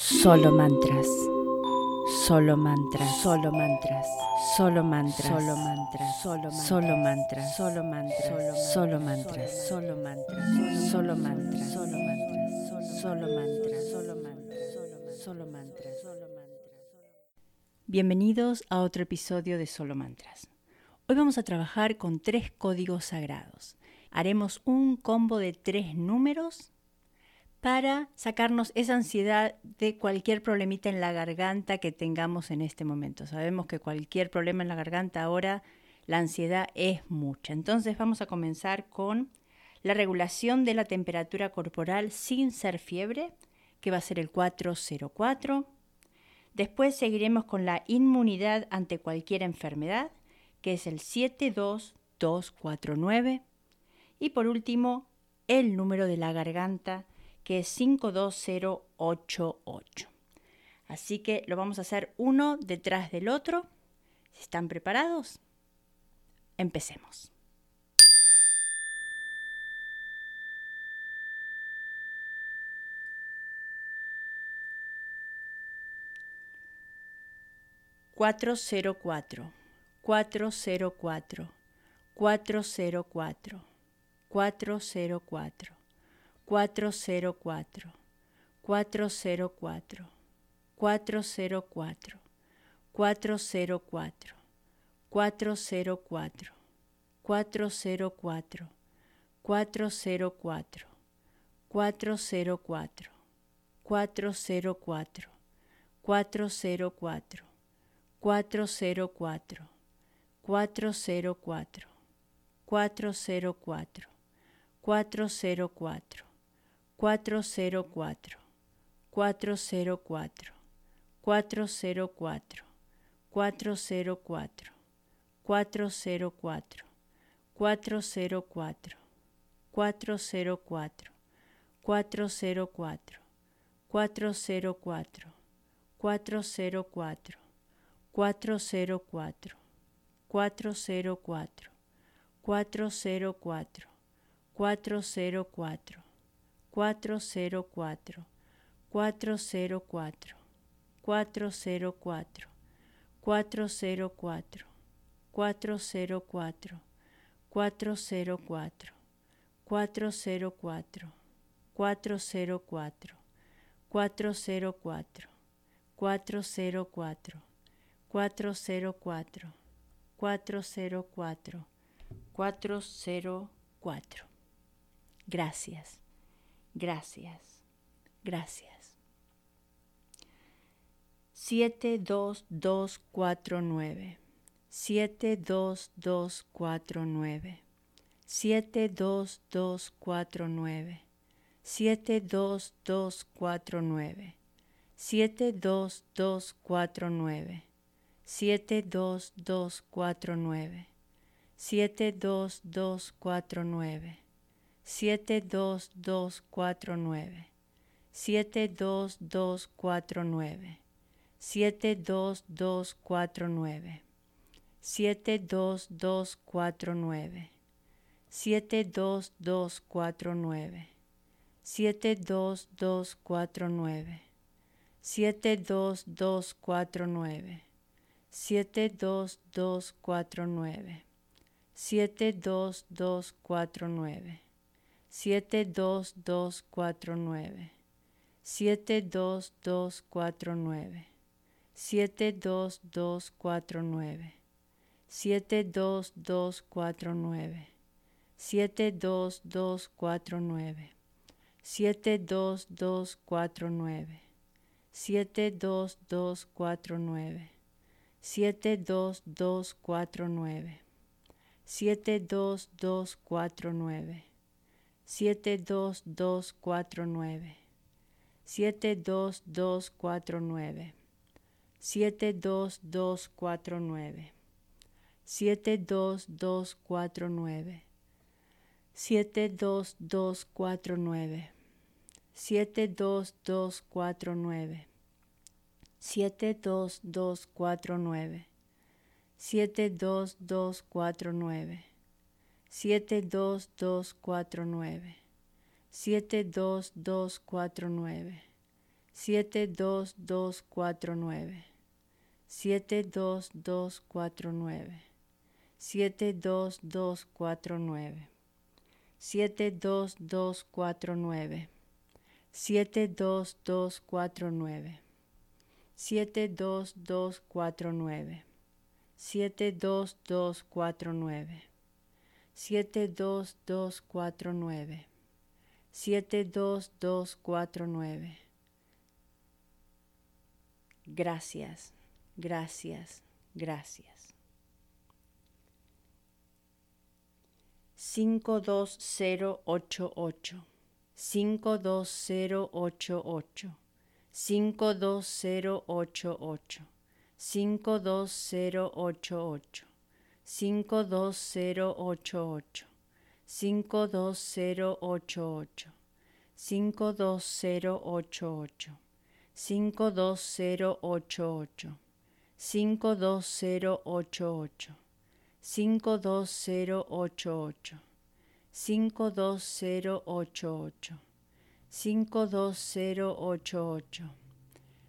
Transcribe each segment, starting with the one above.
Solo mantras. Solo mantras. Solo mantras. Solo mantras. Solo mantras. Solo solo mantras. Solo mantras. Solo mantras. Solo mantras. Solo mantras. Solo mantras. Solo mantras. Solo mantras. Solo mantras. Bienvenidos a otro episodio de Solo Mantras. Hoy vamos a trabajar con tres códigos sagrados. Haremos un combo de tres números para sacarnos esa ansiedad de cualquier problemita en la garganta que tengamos en este momento. Sabemos que cualquier problema en la garganta ahora, la ansiedad es mucha. Entonces vamos a comenzar con la regulación de la temperatura corporal sin ser fiebre, que va a ser el 404. Después seguiremos con la inmunidad ante cualquier enfermedad, que es el 72249. Y por último, el número de la garganta, que es 52088. Así que lo vamos a hacer uno detrás del otro. Están preparados, empecemos. Cuatro cero cuatro, cuatro cero cuatro, cuatro cero cuatro, cuatro cero cuatro. 404, 404, 404, 404, 404, 404, 404, 404, 404, 404, 404, 404, 404, 404, 404, 404, 404, 404, 404, 404, 404, 404, 404, 404, 404, 404, 404, 404, 404 404 404 404 404 404 404 404 404 404 404 404 404 Gracias. Gracias, gracias. 72249 72249 72249 72249 72249 72249 72249 72249 72249 72249 72249 72249 72249 72249 72249 72249 72249 72249 72249 72249 72249 72249 72249 72249 72249 72249 72249 72249 72249 72249 72249 72249 72249 72249 72249 72249 72249 72249 72249 72249 72249 72249 72249 72249 Gracias, gracias, gracias. 52088 52088 52088 52088 52088 52088 52088 52088 52088 52088 52088 52088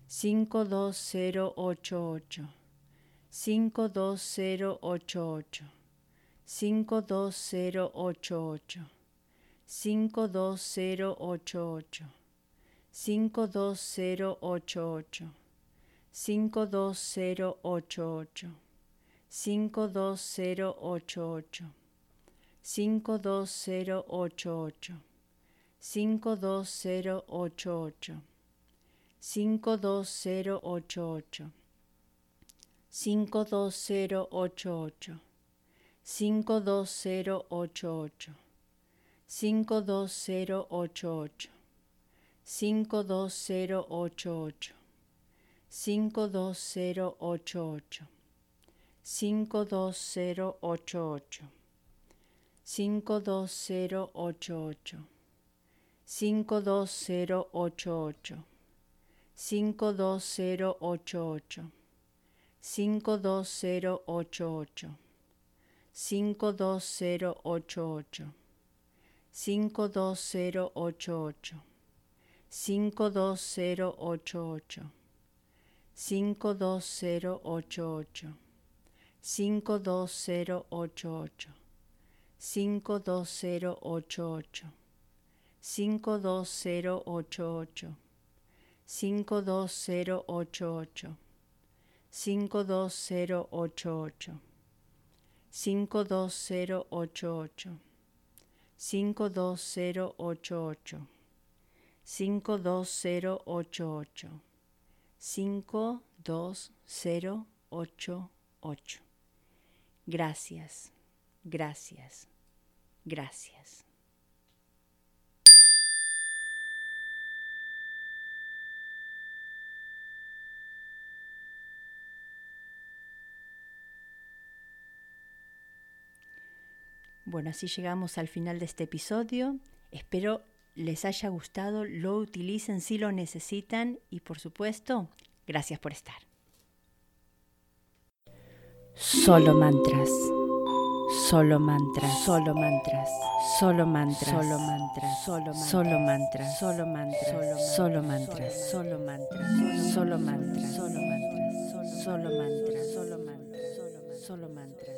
52088 52088 52088 52088 52088 52088 52088 52088 52088 52088 52088 52088 52088 52088 52088 52088 52088 52088 52088 52088 52088 52088 52088 52088 52088 52088 52088 52088 52088 52088 52088 52088 52088 Gracias, gracias, gracias. Bueno, así llegamos al final de este episodio. Espero les haya gustado, lo utilicen si lo necesitan y por supuesto, gracias por estar. Solo mantras. Solo mantras. Solo mantras. Solo mantras. Solo mantras. Solo mantras. Solo mantras. Solo mantras. Solo mantras. Solo mantras. Solo mantras. Solo mantras. Solo mantras. Solo mantras. Solo mantras. Solo mantras.